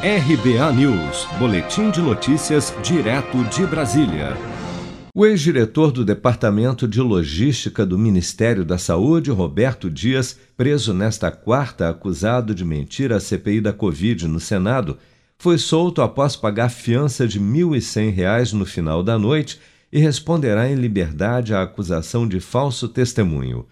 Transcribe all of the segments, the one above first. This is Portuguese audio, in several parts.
RBA News, Boletim de Notícias, direto de Brasília. O ex-diretor do Departamento de Logística do Ministério da Saúde, Roberto Dias, preso nesta quarta acusado de mentir à CPI da Covid no Senado, foi solto após pagar fiança de R$ 1.100 no final da noite e responderá em liberdade à acusação de falso testemunho.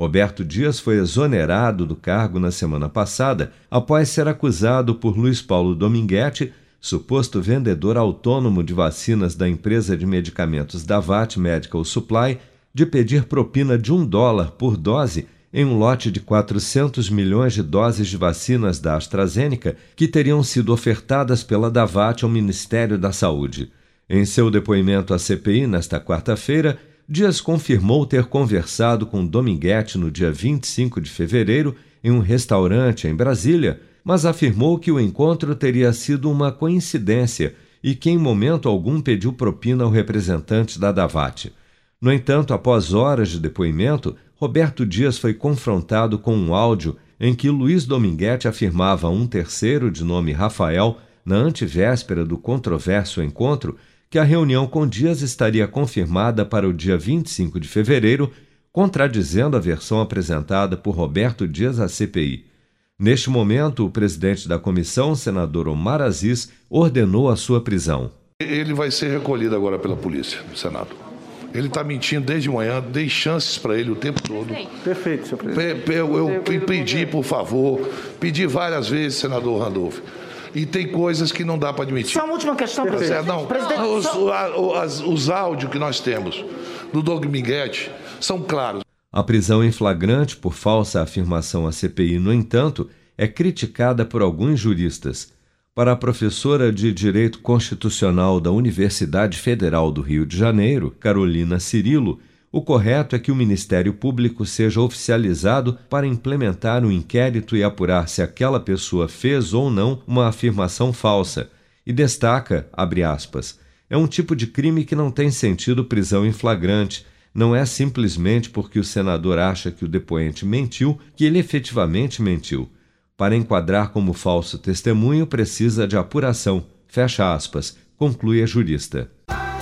Roberto Dias foi exonerado do cargo na semana passada após ser acusado por Luiz Paulo Dominguete, suposto vendedor autônomo de vacinas da empresa de medicamentos Davat Medical Supply, de pedir propina de um dólar por dose em um lote de 400 milhões de doses de vacinas da AstraZeneca que teriam sido ofertadas pela Davat ao Ministério da Saúde. Em seu depoimento à CPI nesta quarta-feira, Dias confirmou ter conversado com Dominguete no dia 25 de fevereiro em um restaurante em Brasília, mas afirmou que o encontro teria sido uma coincidência e que em momento algum pediu propina ao representante da Davat. No entanto, após horas de depoimento, Roberto Dias foi confrontado com um áudio em que Luiz Dominguete afirmava a um terceiro de nome Rafael, na antevéspera do controverso encontro, que a reunião com Dias estaria confirmada para o dia 25 de fevereiro, contradizendo a versão apresentada por Roberto Dias à CPI. Neste momento, o presidente da comissão, senador Omar Aziz, ordenou a sua prisão. Ele vai ser recolhido agora pela polícia no Senado. Ele está mentindo desde manhã, dei chances para ele o tempo todo. Perfeito, senhor presidente. Eu, eu, eu pedi, por favor, pedi várias vezes, senador Randolph e tem coisas que não dá para admitir. Só uma última questão, tá presidente. Não, presidente, os, só... os, os áudios que nós temos do Doug Minguete são claros. A prisão em flagrante por falsa afirmação à CPI, no entanto, é criticada por alguns juristas. Para a professora de Direito Constitucional da Universidade Federal do Rio de Janeiro, Carolina Cirilo, o correto é que o Ministério Público seja oficializado para implementar um inquérito e apurar se aquela pessoa fez ou não uma afirmação falsa. E destaca, abre aspas, é um tipo de crime que não tem sentido prisão em flagrante. Não é simplesmente porque o senador acha que o depoente mentiu que ele efetivamente mentiu. Para enquadrar como falso testemunho, precisa de apuração. Fecha aspas, conclui a jurista.